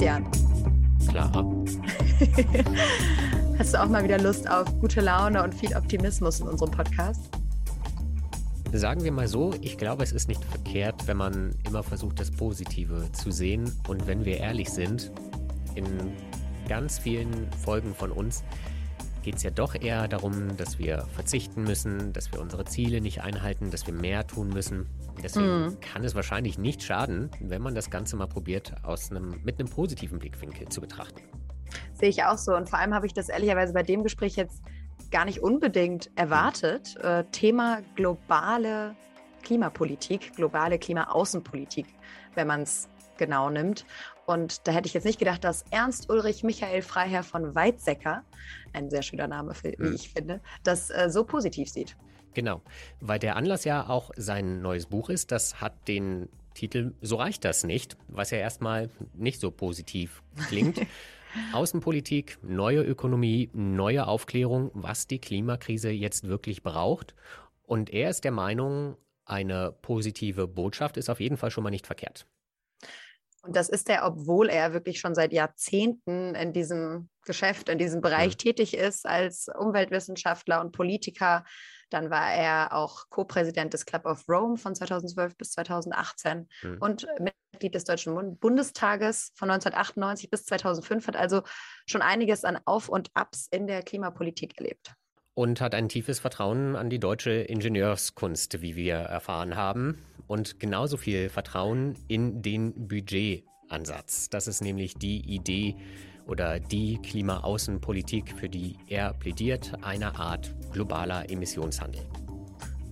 Sebastian. Klar. Hast du auch mal wieder Lust auf gute Laune und viel Optimismus in unserem Podcast? Sagen wir mal so, ich glaube, es ist nicht verkehrt, wenn man immer versucht, das Positive zu sehen. Und wenn wir ehrlich sind, in ganz vielen Folgen von uns geht es ja doch eher darum, dass wir verzichten müssen, dass wir unsere Ziele nicht einhalten, dass wir mehr tun müssen. Deswegen mm. kann es wahrscheinlich nicht schaden, wenn man das Ganze mal probiert, aus einem, mit einem positiven Blickwinkel zu betrachten. Sehe ich auch so. Und vor allem habe ich das ehrlicherweise bei dem Gespräch jetzt gar nicht unbedingt erwartet. Äh, Thema globale Klimapolitik, globale Klimaaußenpolitik, wenn man es genau nimmt. Und da hätte ich jetzt nicht gedacht, dass Ernst Ulrich Michael Freiherr von Weizsäcker, ein sehr schöner Name, wie hm. ich finde, das äh, so positiv sieht. Genau, weil der Anlass ja auch sein neues Buch ist. Das hat den Titel So reicht das nicht, was ja erstmal nicht so positiv klingt. Außenpolitik, neue Ökonomie, neue Aufklärung, was die Klimakrise jetzt wirklich braucht. Und er ist der Meinung, eine positive Botschaft ist auf jeden Fall schon mal nicht verkehrt. Und das ist er, obwohl er wirklich schon seit Jahrzehnten in diesem Geschäft, in diesem Bereich ja. tätig ist als Umweltwissenschaftler und Politiker. Dann war er auch Co-Präsident des Club of Rome von 2012 bis 2018 mhm. und Mitglied des Deutschen Bundestages von 1998 bis 2005, hat also schon einiges an Auf und Abs in der Klimapolitik erlebt und hat ein tiefes Vertrauen an die deutsche Ingenieurskunst, wie wir erfahren haben. Und genauso viel Vertrauen in den Budgetansatz. Das ist nämlich die Idee oder die Klimaaußenpolitik, für die er plädiert, eine Art globaler Emissionshandel.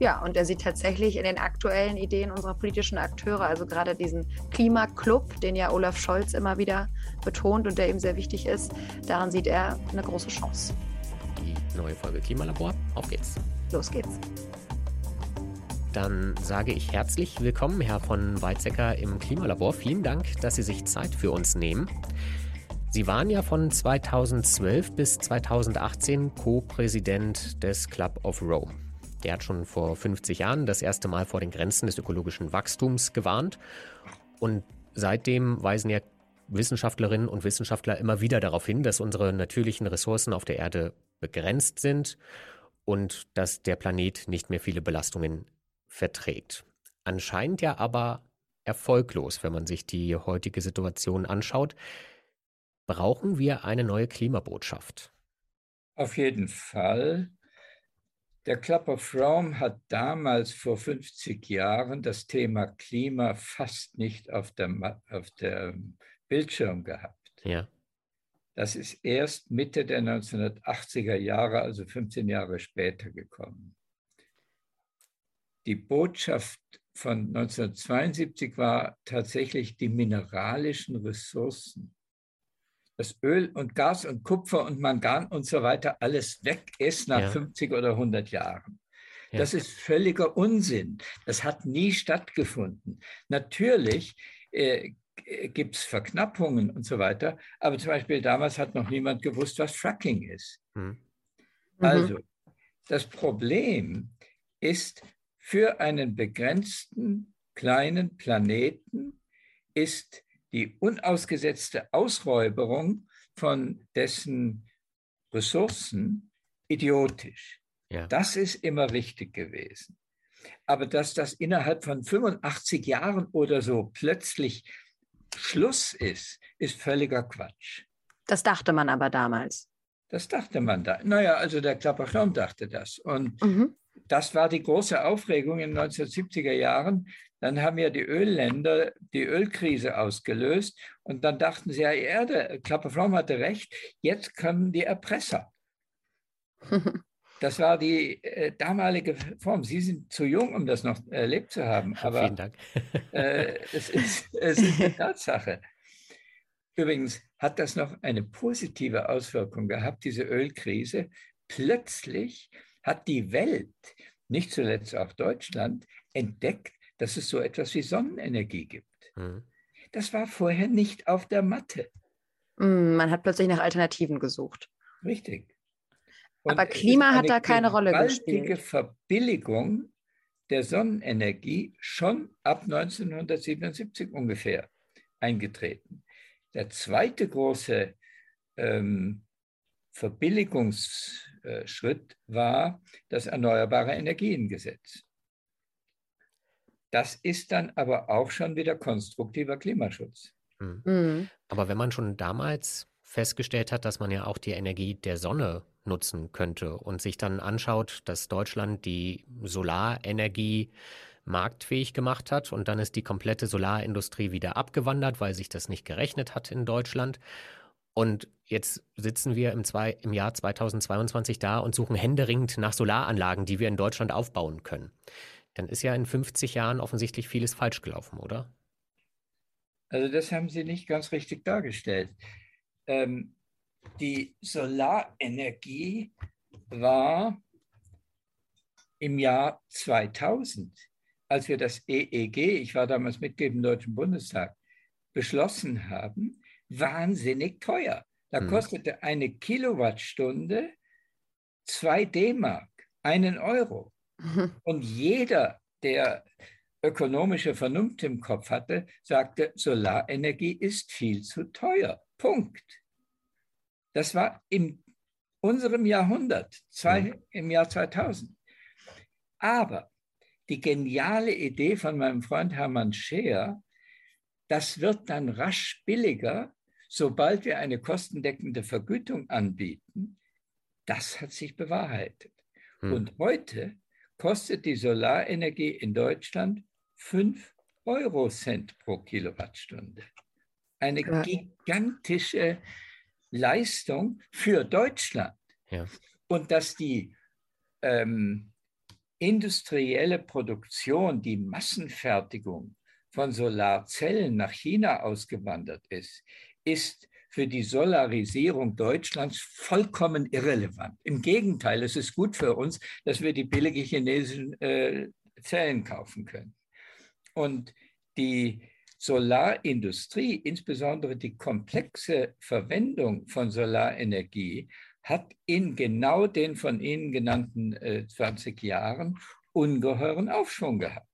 Ja, und er sieht tatsächlich in den aktuellen Ideen unserer politischen Akteure, also gerade diesen Klimaclub, den ja Olaf Scholz immer wieder betont und der ihm sehr wichtig ist, daran sieht er eine große Chance neue Folge Klimalabor. Auf geht's. Los geht's. Dann sage ich herzlich willkommen, Herr von Weizsäcker im Klimalabor. Vielen Dank, dass Sie sich Zeit für uns nehmen. Sie waren ja von 2012 bis 2018 Co-Präsident des Club of Rome. Der hat schon vor 50 Jahren das erste Mal vor den Grenzen des ökologischen Wachstums gewarnt. Und seitdem weisen ja Wissenschaftlerinnen und Wissenschaftler immer wieder darauf hin, dass unsere natürlichen Ressourcen auf der Erde begrenzt sind und dass der Planet nicht mehr viele Belastungen verträgt. Anscheinend ja aber erfolglos, wenn man sich die heutige Situation anschaut. Brauchen wir eine neue Klimabotschaft? Auf jeden Fall. Der Club of Rome hat damals vor 50 Jahren das Thema Klima fast nicht auf der, auf der Bildschirm gehabt. Ja. Das ist erst Mitte der 1980er Jahre, also 15 Jahre später gekommen. Die Botschaft von 1972 war tatsächlich die mineralischen Ressourcen. Das Öl und Gas und Kupfer und Mangan und so weiter alles weg ist nach ja. 50 oder 100 Jahren. Ja. Das ist völliger Unsinn. Das hat nie stattgefunden. Natürlich äh, gibt es Verknappungen und so weiter. Aber zum Beispiel damals hat noch niemand gewusst, was Fracking ist. Mhm. Also, das Problem ist, für einen begrenzten kleinen Planeten ist die unausgesetzte Ausräuberung von dessen Ressourcen idiotisch. Ja. Das ist immer richtig gewesen. Aber dass das innerhalb von 85 Jahren oder so plötzlich Schluss ist, ist völliger Quatsch. Das dachte man aber damals. Das dachte man da. Naja, also der Klapperschirm dachte das. Und mhm. Das war die große Aufregung in den 1970er Jahren. Dann haben ja die Ölländer die Ölkrise ausgelöst und dann dachten sie, ja, Erde, Klapperfraum hatte recht, jetzt kommen die Erpresser. Das war die äh, damalige Form. Sie sind zu jung, um das noch erlebt zu haben. Aber Vielen Dank. äh, es, ist, es ist eine Tatsache. Übrigens hat das noch eine positive Auswirkung gehabt, diese Ölkrise. Plötzlich hat die Welt, nicht zuletzt auch Deutschland, entdeckt, dass es so etwas wie Sonnenenergie gibt. Mhm. Das war vorher nicht auf der Matte. Mm, man hat plötzlich nach Alternativen gesucht. Richtig. Und Aber Klima hat da keine Rolle gespielt. Eine Verbilligung der Sonnenenergie schon ab 1977 ungefähr eingetreten. der zweite große ähm, Verbilligungsschritt war das Erneuerbare Energiengesetz. Das ist dann aber auch schon wieder konstruktiver Klimaschutz. Hm. Mhm. Aber wenn man schon damals festgestellt hat, dass man ja auch die Energie der Sonne nutzen könnte und sich dann anschaut, dass Deutschland die Solarenergie marktfähig gemacht hat und dann ist die komplette Solarindustrie wieder abgewandert, weil sich das nicht gerechnet hat in Deutschland. Und jetzt sitzen wir im, zwei, im Jahr 2022 da und suchen händeringend nach Solaranlagen, die wir in Deutschland aufbauen können. Dann ist ja in 50 Jahren offensichtlich vieles falsch gelaufen, oder? Also das haben Sie nicht ganz richtig dargestellt. Ähm, die Solarenergie war im Jahr 2000, als wir das EEG, ich war damals Mitglied im Deutschen Bundestag, beschlossen haben, wahnsinnig teuer. Da hm. kostete eine Kilowattstunde 2 D-Mark, einen Euro. Und jeder, der ökonomische Vernunft im Kopf hatte, sagte, Solarenergie ist viel zu teuer. Punkt. Das war in unserem Jahrhundert, zwei, mhm. im Jahr 2000. Aber die geniale Idee von meinem Freund Hermann Scheer, das wird dann rasch billiger, sobald wir eine kostendeckende Vergütung anbieten, das hat sich bewahrheitet. Hm. Und heute kostet die Solarenergie in Deutschland 5 Eurocent pro Kilowattstunde. Eine ja. gigantische Leistung für Deutschland. Ja. Und dass die ähm, industrielle Produktion, die Massenfertigung von Solarzellen nach China ausgewandert ist, ist für die Solarisierung Deutschlands vollkommen irrelevant. Im Gegenteil, es ist gut für uns, dass wir die billige chinesischen äh, Zellen kaufen können. Und die Solarindustrie, insbesondere die komplexe Verwendung von Solarenergie, hat in genau den von Ihnen genannten äh, 20 Jahren ungeheuren Aufschwung gehabt.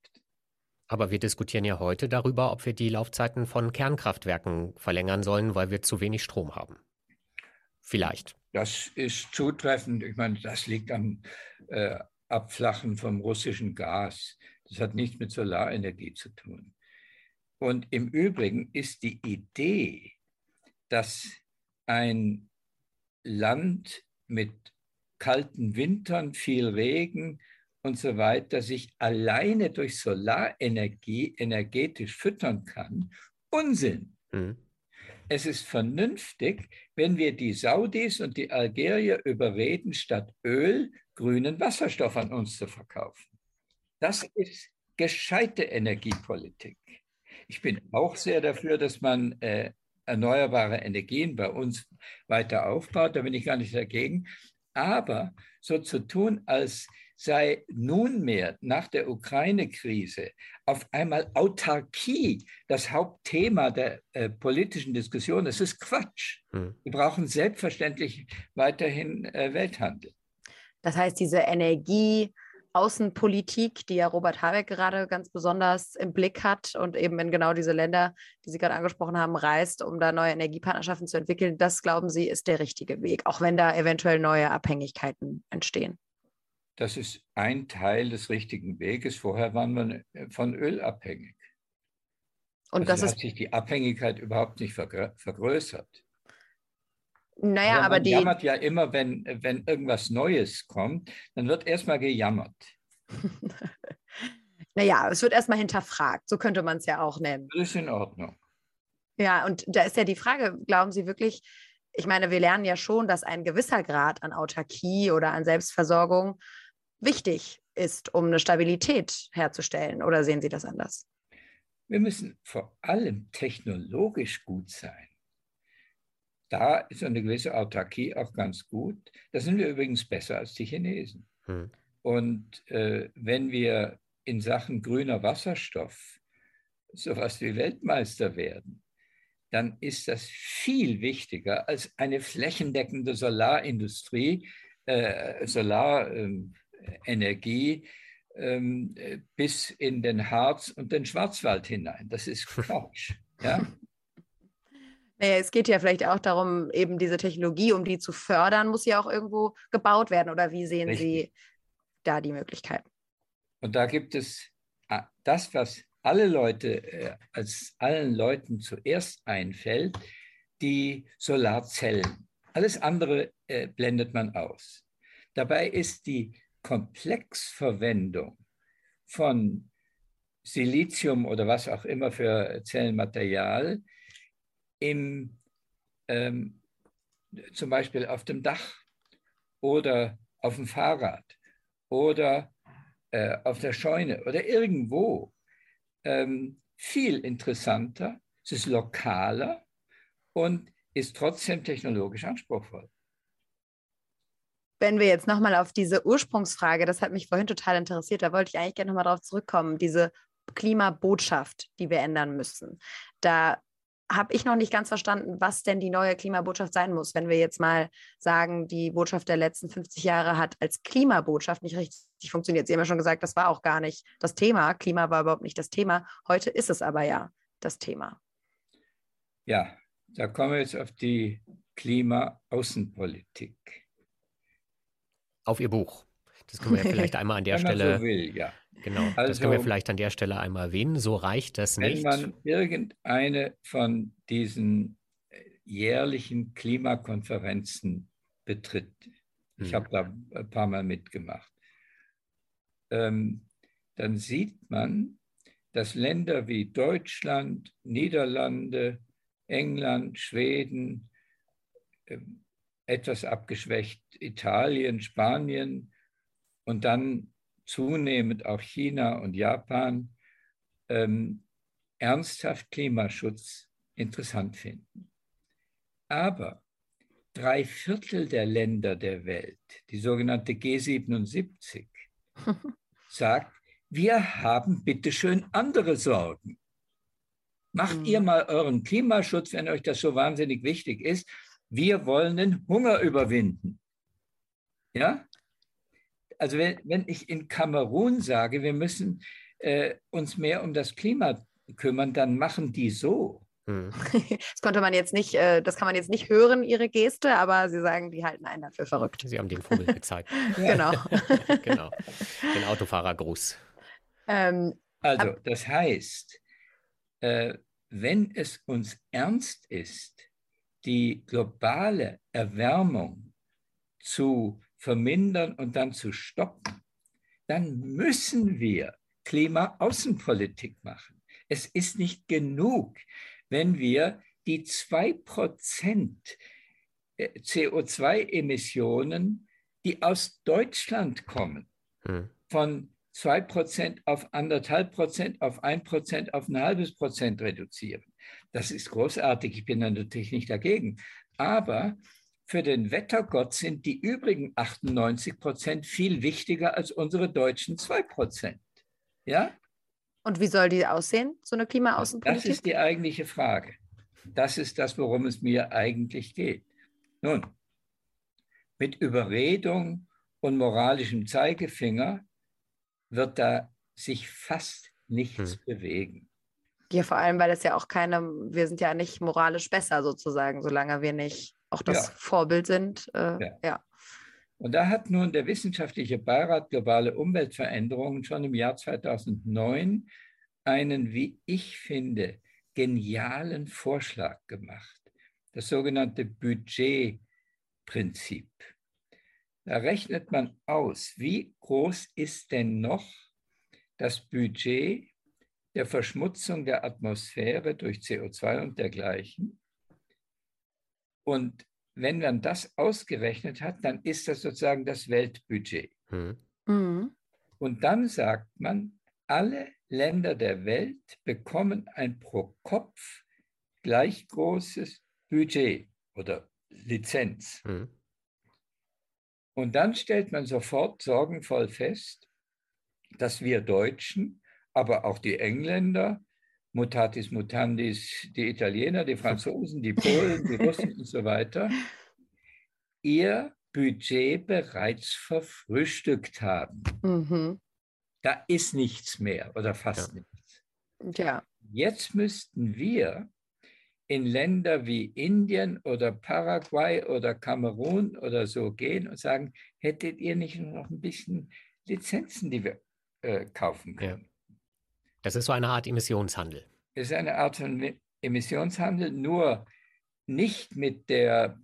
Aber wir diskutieren ja heute darüber, ob wir die Laufzeiten von Kernkraftwerken verlängern sollen, weil wir zu wenig Strom haben. Vielleicht. Das ist zutreffend. Ich meine, das liegt am äh, Abflachen vom russischen Gas. Das hat nichts mit Solarenergie zu tun. Und im Übrigen ist die Idee, dass ein Land mit kalten Wintern, viel Regen und so weiter sich alleine durch Solarenergie energetisch füttern kann, Unsinn. Mhm. Es ist vernünftig, wenn wir die Saudis und die Algerier überreden, statt Öl grünen Wasserstoff an uns zu verkaufen. Das ist gescheite Energiepolitik. Ich bin auch sehr dafür, dass man äh, erneuerbare Energien bei uns weiter aufbaut. Da bin ich gar nicht dagegen. Aber so zu tun, als sei nunmehr nach der Ukraine-Krise auf einmal Autarkie das Hauptthema der äh, politischen Diskussion, das ist Quatsch. Hm. Wir brauchen selbstverständlich weiterhin äh, Welthandel. Das heißt, diese Energie, Außenpolitik, die ja Robert Habeck gerade ganz besonders im Blick hat und eben in genau diese Länder, die Sie gerade angesprochen haben, reist, um da neue Energiepartnerschaften zu entwickeln, das glauben Sie, ist der richtige Weg, auch wenn da eventuell neue Abhängigkeiten entstehen. Das ist ein Teil des richtigen Weges. Vorher waren wir von Öl abhängig. Und also das hat sich die Abhängigkeit überhaupt nicht vergrößert. Naja, aber, aber man die. jammert ja immer, wenn, wenn irgendwas Neues kommt, dann wird erstmal gejammert. naja, es wird erstmal hinterfragt. So könnte man es ja auch nennen. Das ist in Ordnung. Ja, und da ist ja die Frage, glauben Sie wirklich, ich meine, wir lernen ja schon, dass ein gewisser Grad an Autarkie oder an Selbstversorgung wichtig ist, um eine Stabilität herzustellen. Oder sehen Sie das anders? Wir müssen vor allem technologisch gut sein da ist eine gewisse Autarkie auch ganz gut. Da sind wir übrigens besser als die Chinesen. Hm. Und äh, wenn wir in Sachen grüner Wasserstoff sowas wie Weltmeister werden, dann ist das viel wichtiger als eine flächendeckende Solarindustrie, äh, Solarenergie ähm, äh, bis in den Harz und den Schwarzwald hinein. Das ist Quatsch. Ja? Naja, es geht ja vielleicht auch darum, eben diese Technologie, um die zu fördern, muss ja auch irgendwo gebaut werden. Oder wie sehen Richtig. Sie da die Möglichkeiten? Und da gibt es ah, das, was alle Leute, äh, als allen Leuten zuerst einfällt, die Solarzellen. Alles andere äh, blendet man aus. Dabei ist die Komplexverwendung von Silizium oder was auch immer für Zellenmaterial im, ähm, zum Beispiel auf dem Dach oder auf dem Fahrrad oder äh, auf der Scheune oder irgendwo ähm, viel interessanter, es ist lokaler und ist trotzdem technologisch anspruchsvoll. Wenn wir jetzt nochmal auf diese Ursprungsfrage, das hat mich vorhin total interessiert, da wollte ich eigentlich gerne nochmal drauf zurückkommen, diese Klimabotschaft, die wir ändern müssen. Da habe ich noch nicht ganz verstanden, was denn die neue Klimabotschaft sein muss. Wenn wir jetzt mal sagen, die Botschaft der letzten 50 Jahre hat als Klimabotschaft nicht richtig funktioniert. Sie haben ja schon gesagt, das war auch gar nicht das Thema. Klima war überhaupt nicht das Thema. Heute ist es aber ja das Thema. Ja, da kommen wir jetzt auf die Klimaaußenpolitik. Auf Ihr Buch. Das können wir ja vielleicht einmal an der Stelle. So will, ja. Genau, also, das können wir vielleicht an der Stelle einmal erwähnen. So reicht das nicht. Wenn man irgendeine von diesen äh, jährlichen Klimakonferenzen betritt, hm. ich habe da ein paar Mal mitgemacht, ähm, dann sieht man, dass Länder wie Deutschland, Niederlande, England, Schweden, äh, etwas abgeschwächt Italien, Spanien und dann zunehmend auch China und Japan ähm, ernsthaft Klimaschutz interessant finden. Aber drei Viertel der Länder der Welt, die sogenannte G77, sagt, wir haben bitteschön andere Sorgen. Macht mhm. ihr mal euren Klimaschutz, wenn euch das so wahnsinnig wichtig ist. Wir wollen den Hunger überwinden. Ja? also wenn, wenn ich in Kamerun sage, wir müssen äh, uns mehr um das Klima kümmern, dann machen die so. Hm. Das konnte man jetzt nicht, äh, das kann man jetzt nicht hören, ihre Geste, aber sie sagen, die halten einen dafür verrückt. Sie haben den Vogel gezeigt. genau. genau. Den Autofahrergruß. Ähm, also, das heißt, äh, wenn es uns ernst ist, die globale Erwärmung zu vermindern und dann zu stoppen, dann müssen wir Klimaaußenpolitik machen. Es ist nicht genug, wenn wir die 2% äh, CO2-Emissionen, die aus Deutschland kommen, hm. von 2% auf 1,5 Prozent, auf 1 Prozent, auf ein halbes Prozent reduzieren. Das ist großartig. Ich bin natürlich nicht dagegen. Aber für den Wettergott sind die übrigen 98 Prozent viel wichtiger als unsere deutschen 2 Prozent. Ja? Und wie soll die aussehen, so eine Klimaaußenpolitik? Das ist die eigentliche Frage. Das ist das, worum es mir eigentlich geht. Nun, mit Überredung und moralischem Zeigefinger wird da sich fast nichts hm. bewegen. Ja, vor allem, weil es ja auch keine, wir sind ja nicht moralisch besser sozusagen, solange wir nicht auch das ja. Vorbild sind. Äh, ja. ja. Und da hat nun der Wissenschaftliche Beirat Globale Umweltveränderungen schon im Jahr 2009 einen, wie ich finde, genialen Vorschlag gemacht. Das sogenannte Budgetprinzip. Da rechnet man aus, wie groß ist denn noch das Budget der Verschmutzung der Atmosphäre durch CO2 und dergleichen und wenn man das ausgerechnet hat, dann ist das sozusagen das Weltbudget. Hm. Mhm. Und dann sagt man, alle Länder der Welt bekommen ein pro Kopf gleich großes Budget oder Lizenz. Hm. Und dann stellt man sofort sorgenvoll fest, dass wir Deutschen, aber auch die Engländer, mutatis mutandis die Italiener, die Franzosen, die Polen, die Russen und so weiter, ihr Budget bereits verfrühstückt haben. Mhm. Da ist nichts mehr oder fast ja. nichts. Ja. Jetzt müssten wir in Länder wie Indien oder Paraguay oder Kamerun oder so gehen und sagen, hättet ihr nicht noch ein bisschen Lizenzen, die wir äh, kaufen können? Ja. Das ist so eine Art Emissionshandel. Es ist eine Art von Emissionshandel, nur nicht mit der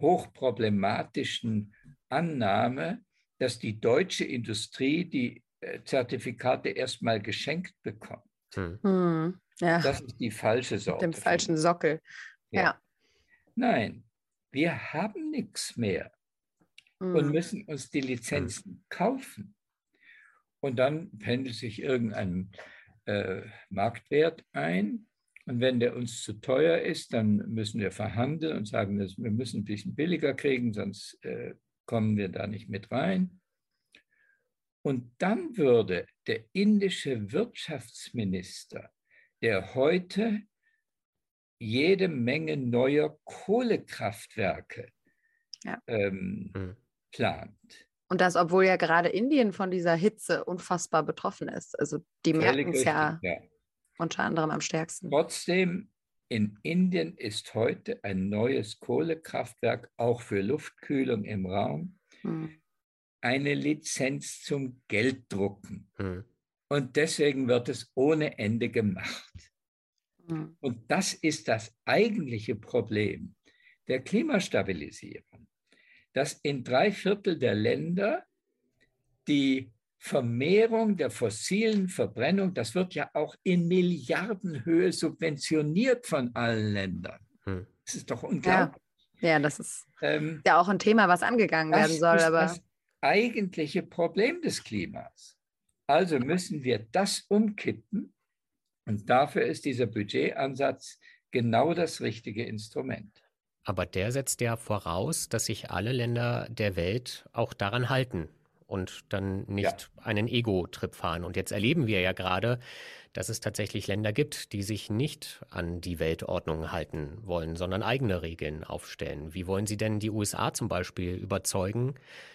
hochproblematischen Annahme, dass die deutsche Industrie die äh, Zertifikate erstmal geschenkt bekommt. Hm. Hm, ja. Das ist die falsche Sorte. Mit dem falschen Sockel. Ja. ja. Nein, wir haben nichts mehr hm. und müssen uns die Lizenzen hm. kaufen. Und dann pendelt sich irgendein äh, Marktwert ein. Und wenn der uns zu teuer ist, dann müssen wir verhandeln und sagen, dass wir müssen ein bisschen billiger kriegen, sonst äh, kommen wir da nicht mit rein. Und dann würde der indische Wirtschaftsminister, der heute jede Menge neuer Kohlekraftwerke ja. ähm, mhm. plant. Und das, obwohl ja gerade Indien von dieser Hitze unfassbar betroffen ist. Also die merken es ja, ja unter anderem am stärksten. Trotzdem, in Indien ist heute ein neues Kohlekraftwerk auch für Luftkühlung im Raum. Mhm eine Lizenz zum Gelddrucken. Hm. Und deswegen wird es ohne Ende gemacht. Hm. Und das ist das eigentliche Problem der Klimastabilisierung, dass in drei Viertel der Länder die Vermehrung der fossilen Verbrennung, das wird ja auch in Milliardenhöhe subventioniert von allen Ländern. Hm. Das ist doch unglaublich. Ja, ja das ist ähm, ja auch ein Thema, was angegangen werden soll. aber das eigentliche Problem des Klimas. Also müssen wir das umkippen und dafür ist dieser Budgetansatz genau das richtige Instrument. Aber der setzt ja voraus, dass sich alle Länder der Welt auch daran halten und dann nicht ja. einen Ego-Trip fahren. Und jetzt erleben wir ja gerade, dass es tatsächlich Länder gibt, die sich nicht an die Weltordnung halten wollen, sondern eigene Regeln aufstellen. Wie wollen Sie denn die USA zum Beispiel überzeugen,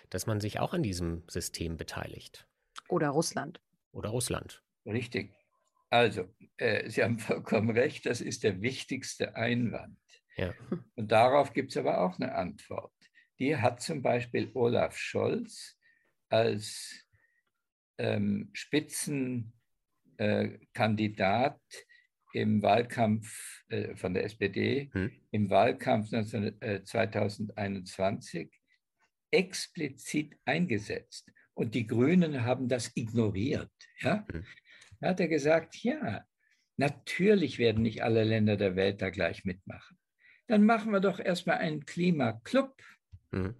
dass man sich auch an diesem System beteiligt. Oder Russland. Oder Russland. Richtig. Also, äh, Sie haben vollkommen recht, das ist der wichtigste Einwand. Ja. Und darauf gibt es aber auch eine Antwort. Die hat zum Beispiel Olaf Scholz als ähm, Spitzenkandidat äh, im Wahlkampf äh, von der SPD, hm. im Wahlkampf 19, äh, 2021 explizit eingesetzt. Und die Grünen haben das ignoriert. Ja? Mhm. Da hat er gesagt, ja, natürlich werden nicht alle Länder der Welt da gleich mitmachen. Dann machen wir doch erstmal einen Klimaclub. Mhm.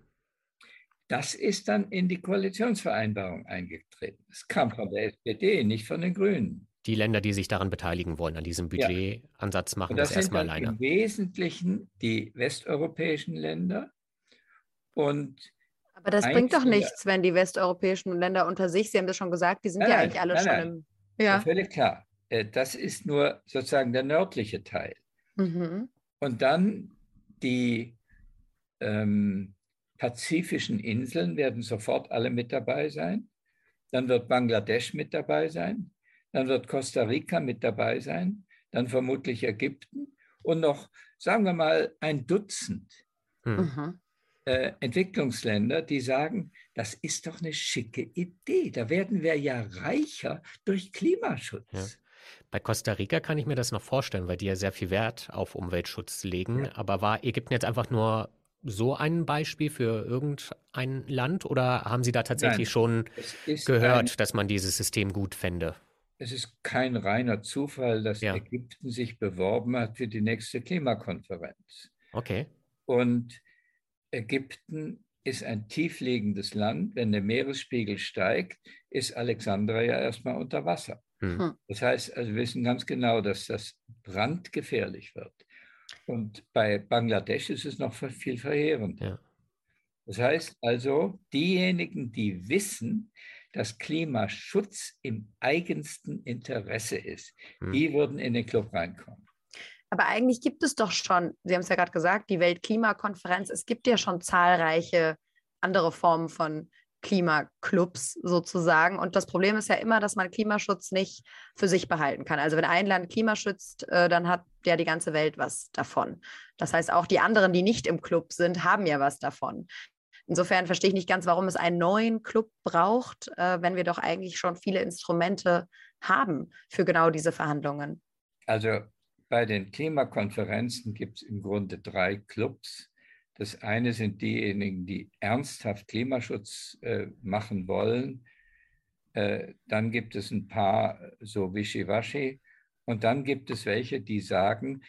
Das ist dann in die Koalitionsvereinbarung eingetreten. Es kam von der SPD, nicht von den Grünen. Die Länder, die sich daran beteiligen wollen, an diesem Budgetansatz machen Und das, das erstmal alleine. Im Wesentlichen die westeuropäischen Länder und aber das bringt doch nichts, wenn die westeuropäischen Länder unter sich, Sie haben das schon gesagt, die sind nein, ja eigentlich alle nein, schon nein. im. Ja. Völlig klar. Äh, das ist nur sozusagen der nördliche Teil. Mhm. Und dann die ähm, pazifischen Inseln werden sofort alle mit dabei sein. Dann wird Bangladesch mit dabei sein. Dann wird Costa Rica mit dabei sein. Dann vermutlich Ägypten. Und noch, sagen wir mal, ein Dutzend. Mhm äh, Entwicklungsländer, die sagen, das ist doch eine schicke Idee. Da werden wir ja reicher durch Klimaschutz. Ja. Bei Costa Rica kann ich mir das noch vorstellen, weil die ja sehr viel Wert auf Umweltschutz legen. Ja. Aber war Ägypten jetzt einfach nur so ein Beispiel für irgendein Land oder haben Sie da tatsächlich Nein, schon gehört, ein, dass man dieses System gut fände? Es ist kein reiner Zufall, dass ja. Ägypten sich beworben hat für die nächste Klimakonferenz. Okay. Und Ägypten ist ein tiefliegendes Land. Wenn der Meeresspiegel steigt, ist Alexandria ja erstmal unter Wasser. Hm. hm. Das heißt, also wir wissen ganz genau, dass das brandgefährlich wird. Und bei Bangladesch ist es noch viel verheerender. Ja. Das heißt also, diejenigen, die wissen, dass Klimaschutz im eigensten Interesse ist, hm. die würden in den Club reinkommen. Aber eigentlich gibt es doch schon, Sie haben es ja gerade gesagt, die Weltklimakonferenz, es gibt ja schon zahlreiche andere Formen von Klimaclubs sozusagen. Und das Problem ist ja immer, dass man Klimaschutz nicht für sich behalten kann. Also wenn ein Land Klima schützt, äh, dann hat ja die ganze Welt was davon. Das heißt, auch die anderen, die nicht im Club sind, haben ja was davon. Insofern verstehe ich nicht ganz, warum es einen neuen Club braucht, äh, wenn wir doch eigentlich schon viele Instrumente haben für genau diese Verhandlungen. Also bei den Klimakonferenzen gibt es im Grunde drei Clubs. Das eine sind diejenigen, die ernsthaft Klimaschutz äh, machen wollen. Äh, dann gibt es ein paar so Wischiwaschi. Und dann gibt es welche, die sagen,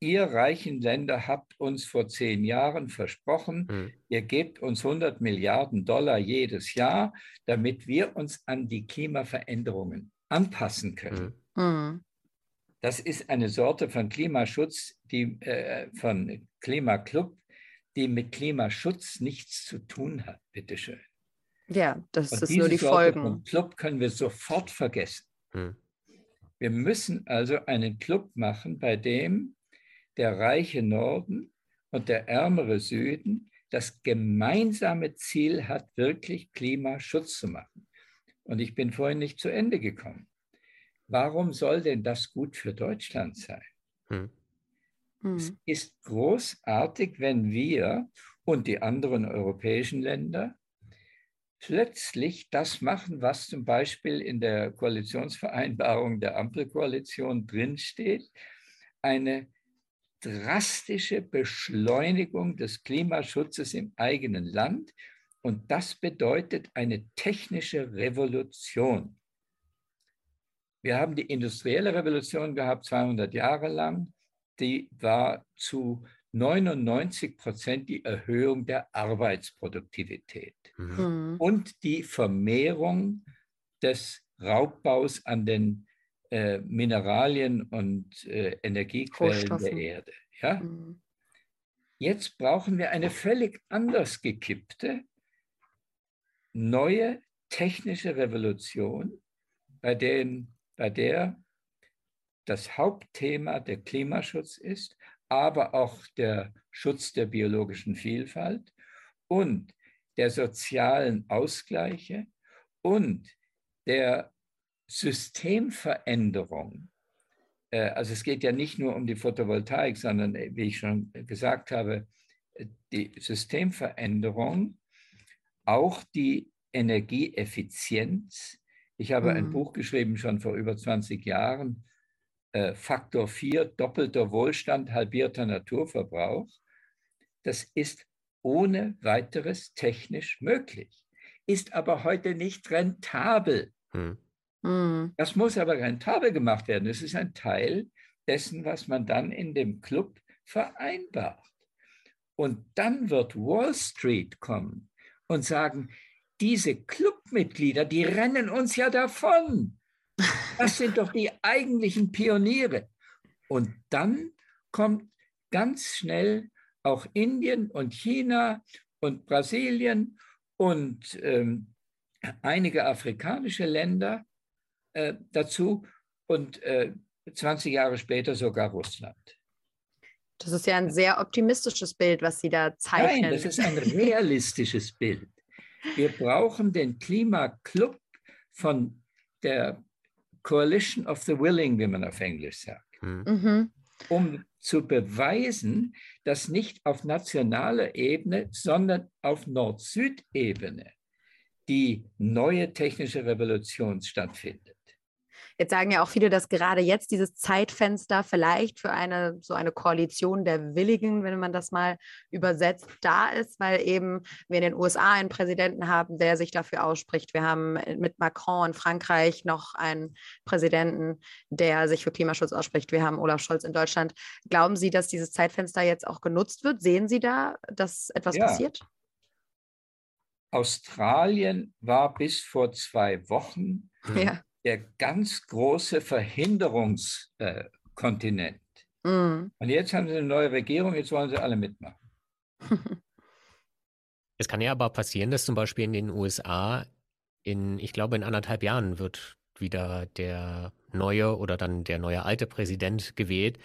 ihr reichen Länder habt uns vor zehn Jahren versprochen, mhm. ihr gebt uns 100 Milliarden Dollar jedes Jahr, damit wir uns an die Klimaveränderungen anpassen können. Mhm. Das ist eine Sorte von Klimaschutz, die äh, von Klimaclub, die mit Klimaschutz nichts zu tun hat, bitteschön. Ja, das Und ist nur die Sorte Folgen. Von Club können wir sofort vergessen. Mhm. Wir müssen also einen Club machen, bei dem der reiche Norden und der ärmere Süden das gemeinsame Ziel hat, wirklich Klimaschutz zu machen. Und ich bin vorhin nicht zu Ende gekommen. Warum soll denn das gut für Deutschland sein? Hm. Es hm. ist großartig, wenn wir und die anderen europäischen Länder plötzlich das machen, was zum Beispiel in der Koalitionsvereinbarung der Ampelkoalition drinsteht, eine drastische Beschleunigung des Klimaschutzes im eigenen Land. Und das bedeutet eine technische Revolution. Wir haben die industrielle Revolution gehabt, 200 Jahre lang. Die war zu 99 Prozent die Erhöhung der Arbeitsproduktivität mhm. und die Vermehrung des Raubbaus an den äh, Mineralien und äh, Energiequellen der Erde. Ja? Mhm. Jetzt brauchen wir eine völlig anders gekippte, neue technische Revolution, bei, den, bei der das Hauptthema der Klimaschutz ist, aber auch der Schutz der biologischen Vielfalt und der sozialen Ausgleiche und der Systemveränderung, äh, also es geht ja nicht nur um die Photovoltaik, sondern äh, wie ich schon gesagt habe, äh, die Systemveränderung, auch die Energieeffizienz. Ich habe mhm. ein Buch geschrieben, schon vor über 20 Jahren, Faktor 4, doppelter Wohlstand, halbierter Naturverbrauch. Das ist ohne weiteres technisch möglich, ist aber heute nicht rentabel. Mhm. Mhm. Das muss aber rentabel gemacht werden. Es ist ein Teil dessen, was man dann in dem Club vereinbart. Und dann wird Wall Street kommen und sagen, diese Clubmitglieder, die rennen uns ja davon. Das sind doch die eigentlichen Pioniere. Und dann kommt ganz schnell auch Indien und China und Brasilien und ähm, einige afrikanische Länder äh, dazu und äh, 20 Jahre später sogar Russland. Das ist ja ein sehr optimistisches Bild, was Sie da zeichnen. Nein, das ist ein realistisches Bild. Wir brauchen den Klimaclub von der Coalition of the Willing, wie man auf Englisch sagt, hm. mhm. um zu beweisen, dass nicht auf nationaler Ebene, sondern auf Nord-Süd-Ebene die neue technische Revolution stattfindet. Jetzt sagen ja auch viele, dass gerade jetzt dieses Zeitfenster vielleicht für eine so eine Koalition der Willigen, wenn man das mal übersetzt, da ist, weil eben wir in den USA einen Präsidenten haben, der sich dafür ausspricht. Wir haben mit Macron in Frankreich noch einen Präsidenten, der sich für Klimaschutz ausspricht. Wir haben Olaf Scholz in Deutschland. Glauben Sie, dass dieses Zeitfenster jetzt auch genutzt wird? Sehen Sie da, dass etwas ja. passiert? Australien war bis vor zwei Wochen ja der ganz große Verhinderungskontinent. Äh, mm. Und jetzt haben sie eine neue Regierung, jetzt wollen sie alle mitmachen. Es kann ja aber passieren, dass zum Beispiel in den USA in, ich glaube, in anderthalb Jahren wird wieder der neue oder dann der neue alte Präsident gewählt,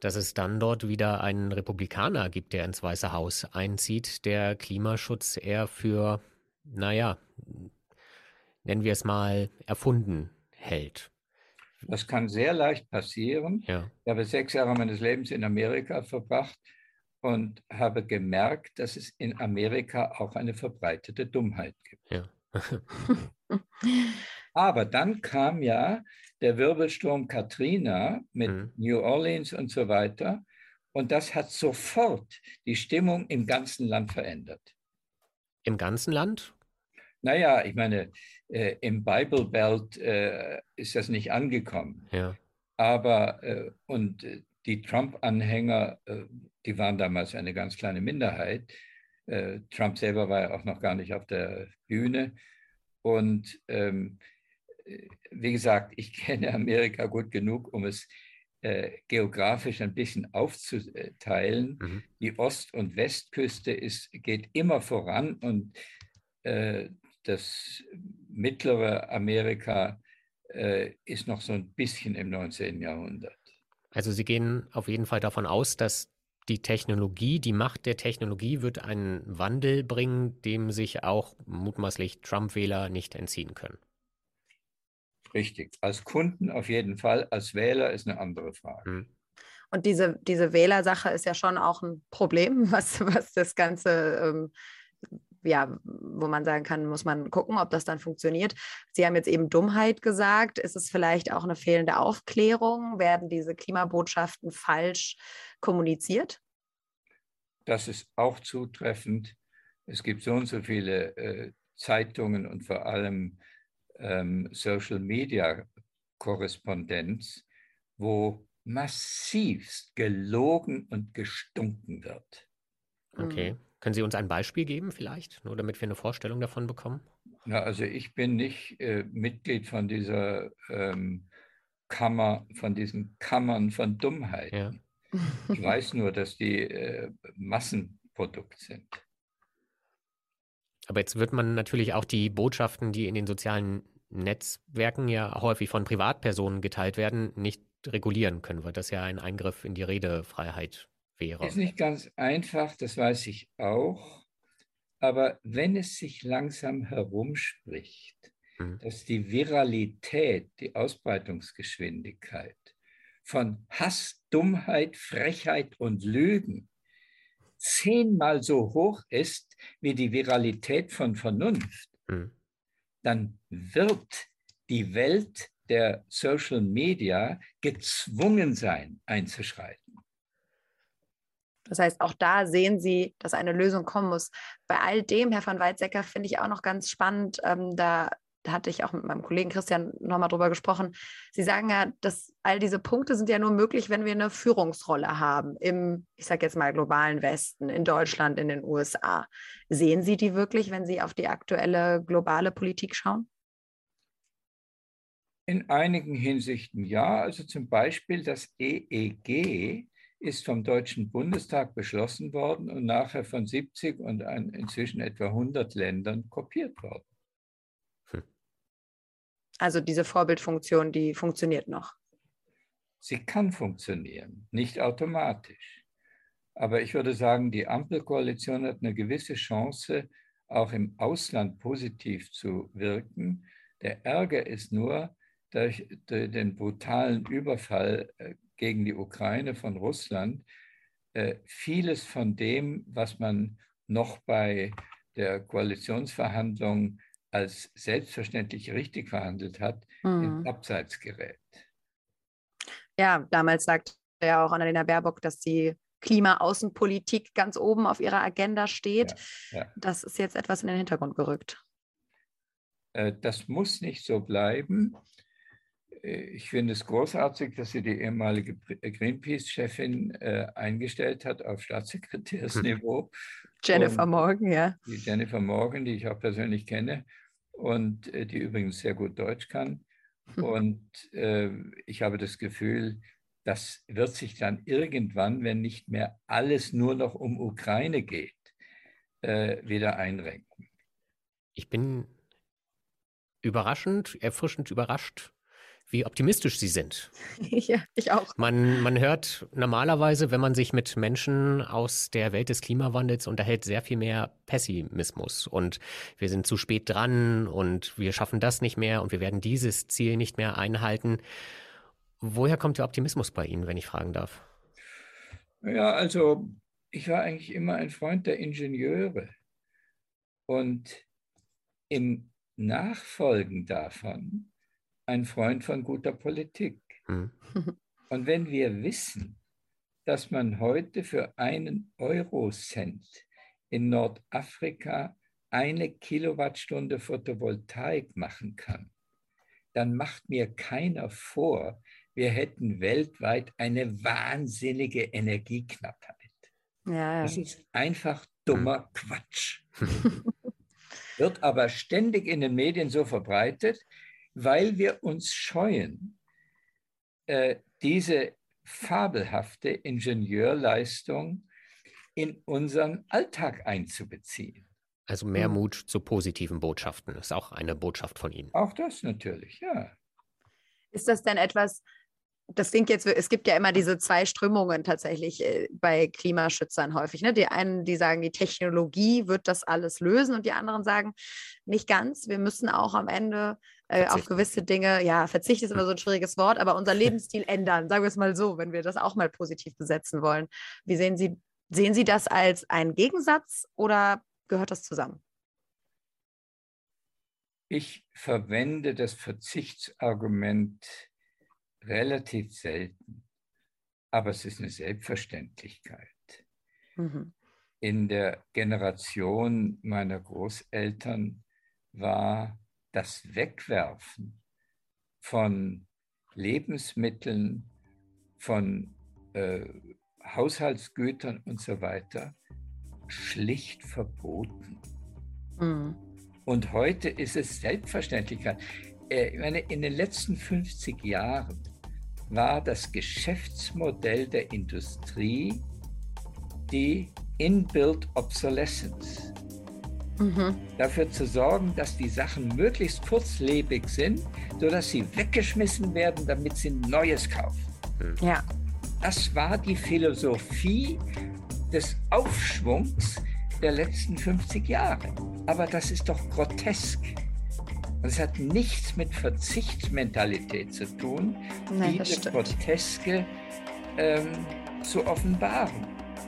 dass es dann dort wieder einen Republikaner gibt, der ins Weiße Haus einzieht, der Klimaschutz eher für naja, nennen wir es mal, erfunden hält. Das kann sehr leicht passieren. Ja. Ich habe sechs Jahre meines Lebens in Amerika verbracht und habe gemerkt, dass es in Amerika auch eine verbreitete Dummheit gibt. Ja. Aber dann kam ja der Wirbelsturm Katrina mit mhm. New Orleans und so weiter. Und das hat sofort die Stimmung im ganzen Land verändert. Im ganzen Land? Naja, ich meine, äh, im Bible Belt äh, ist das nicht angekommen. Ja. Aber, äh, und äh, die Trump-Anhänger, äh, die waren damals eine ganz kleine Minderheit. Äh, Trump selber war ja auch noch gar nicht auf der Bühne. Und ähm, wie gesagt, ich kenne Amerika gut genug, um es geografisch ein bisschen aufzuteilen. Mhm. Die Ost- und Westküste ist, geht immer voran und äh, das mittlere Amerika äh, ist noch so ein bisschen im 19. Jahrhundert. Also Sie gehen auf jeden Fall davon aus, dass die Technologie, die Macht der Technologie wird einen Wandel bringen, dem sich auch mutmaßlich Trump-Wähler nicht entziehen können. Richtig. Als Kunden auf jeden Fall, als Wähler ist eine andere Frage. Mhm. Und diese, diese Wählersache ist ja schon auch ein Problem, was, was das Ganze, ähm, ja, wo man sagen kann, muss man gucken, ob das dann funktioniert. Sie haben jetzt eben Dummheit gesagt. Ist es vielleicht auch eine fehlende Aufklärung? Werden diese Klimabotschaften falsch kommuniziert? Das ist auch zutreffend. Es gibt so und so viele äh, Zeitungen und vor allem ähm, Social Media Korrespondenz, wo massivst gelogen und gestunken wird. Okay. Können Sie uns ein Beispiel geben, vielleicht, nur damit wir eine Vorstellung davon bekommen? Na, also ich bin nicht äh, Mitglied von dieser ähm, Kammer, von diesen Kammern von Dummheit. Ja. Ich weiß nur, dass die äh, Massenprodukt sind. Aber jetzt wird man natürlich auch die Botschaften, die in den sozialen Netzwerken ja häufig von Privatpersonen geteilt werden, nicht regulieren können, weil das ja ein Eingriff in die Redefreiheit wäre. Ist nicht ganz einfach, das weiß ich auch. Aber wenn es sich langsam herumspricht, hm. dass die Viralität, die Ausbreitungsgeschwindigkeit von Hass, Dummheit, Frechheit und Lügen zehnmal so hoch ist wie die Viralität von Vernunft, hm. dann wird die Welt der Social Media gezwungen sein, einzuschreiten. Das heißt, auch da sehen Sie, dass eine Lösung kommen muss. Bei all dem, Herr van Weizsäcker, finde ich auch noch ganz spannend, ähm, da da hatte ich auch mit meinem Kollegen Christian nochmal drüber gesprochen. Sie sagen ja, dass all diese Punkte sind ja nur möglich, wenn wir eine Führungsrolle haben im, ich sage jetzt mal, globalen Westen, in Deutschland, in den USA. Sehen Sie die wirklich, wenn Sie auf die aktuelle globale Politik schauen? In einigen Hinsichten ja. Also zum Beispiel das EEG ist vom Deutschen Bundestag beschlossen worden und nachher von 70 und inzwischen etwa 100 Ländern kopiert worden. Also diese Vorbildfunktion, die funktioniert noch. Sie kann funktionieren, nicht automatisch. Aber ich würde sagen, die Ampelkoalition hat eine gewisse Chance, auch im Ausland positiv zu wirken. Der Ärger ist nur durch, den brutalen Überfall äh, gegen die Ukraine von Russland, äh, vieles von dem, was man noch bei der Koalitionsverhandlung als selbstverständlich richtig verhandelt hat, mhm. ins Abseits gerät. Ja, damals sagte ja auch Annalena Baerbock, dass die Klimaaußenpolitik ganz oben auf ihrer Agenda steht. Ja, ja. Das ist jetzt etwas in den Hintergrund gerückt. Äh, das muss nicht so bleiben. Äh, ich finde es großartig, dass sie die ehemalige Greenpeace-Chefin äh, eingestellt hat auf Staatssekretärsniveau. Jennifer Und Morgan, ja. Die Jennifer Morgan, die ich auch persönlich kenne und äh, die übrigens sehr gut Deutsch kann. Hm. Und äh, ich habe das Gefühl, das wird sich dann irgendwann, wenn nicht mehr alles nur noch um Ukraine geht, äh, wieder einrenken. Ich bin überraschend, erfrischend überrascht, wie optimistisch Sie sind. ja, ich auch. Man, man hört normalerweise, wenn man sich mit Menschen aus der Welt des Klimawandels unterhält, sehr viel mehr Pessimismus. Und wir sind zu spät dran und wir schaffen das nicht mehr und wir werden dieses Ziel nicht mehr einhalten. Woher kommt der Optimismus bei Ihnen, wenn ich fragen darf? Ja, also ich war eigentlich immer ein Freund der Ingenieure. Und im Nachfolgen davon ein Freund von guter Politik. Mhm. Und wenn wir wissen, dass man heute für einen Eurocent in Nordafrika eine Kilowattstunde Photovoltaik machen kann, dann macht mir keiner vor, wir hätten weltweit eine wahnsinnige Energieknappheit. Ja. Das ist einfach dummer hm. Quatsch. Wird aber ständig in den Medien so verbreitet, weil wir uns scheuen, äh, diese fabelhafte Ingenieurleistung in unseren Alltag einzubeziehen. Also mehr hm. Mut zu positiven Botschaften ist auch eine Botschaft von Ihnen. Auch das natürlich, ja. Ist das denn etwas, das klingt jetzt, es gibt ja immer diese zwei Strömungen tatsächlich äh, bei Klimaschützern häufig. Ne? Die einen, die sagen, die Technologie wird das alles lösen und die anderen sagen, nicht ganz. Wir müssen auch am Ende äh, auf gewisse Dinge, ja, Verzicht ist immer so ein schwieriges Wort, aber unser Lebensstil ändern, sagen wir es mal so, wenn wir das auch mal positiv besetzen wollen. Wie sehen Sie, sehen Sie das als einen Gegensatz oder gehört das zusammen? Ich verwende das Verzichtsargument relativ selten, aber es ist eine Selbstverständlichkeit. Mhm. In der Generation meiner Großeltern war das Wegwerfen von Lebensmitteln, von äh, Haushaltsgütern und so weiter schlicht verboten. Mhm. Und heute ist es Selbstverständlichkeit. Äh, ich meine, in den letzten 50 Jahren war das Geschäftsmodell der Industrie die Inbuilt Obsolescence. Mhm. Dafür zu sorgen, dass die Sachen möglichst kurzlebig sind, sodass sie weggeschmissen werden, damit sie Neues kaufen. Mhm. Ja. Das war die Philosophie des Aufschwungs der letzten 50 Jahre. Aber das ist doch grotesk. Und es hat nichts mit Verzichtsmentalität zu tun, Nein, diese Groteske ähm, zu offenbaren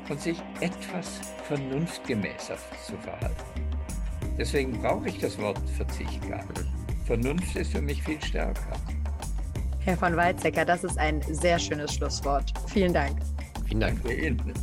und sich etwas vernunftgemäßer zu verhalten. Deswegen brauche ich das Wort Verzicht gar nicht. Vernunft ist für mich viel stärker. Herr von Weizsäcker, das ist ein sehr schönes Schlusswort. Vielen Dank. Vielen Dank. Danke Ihnen.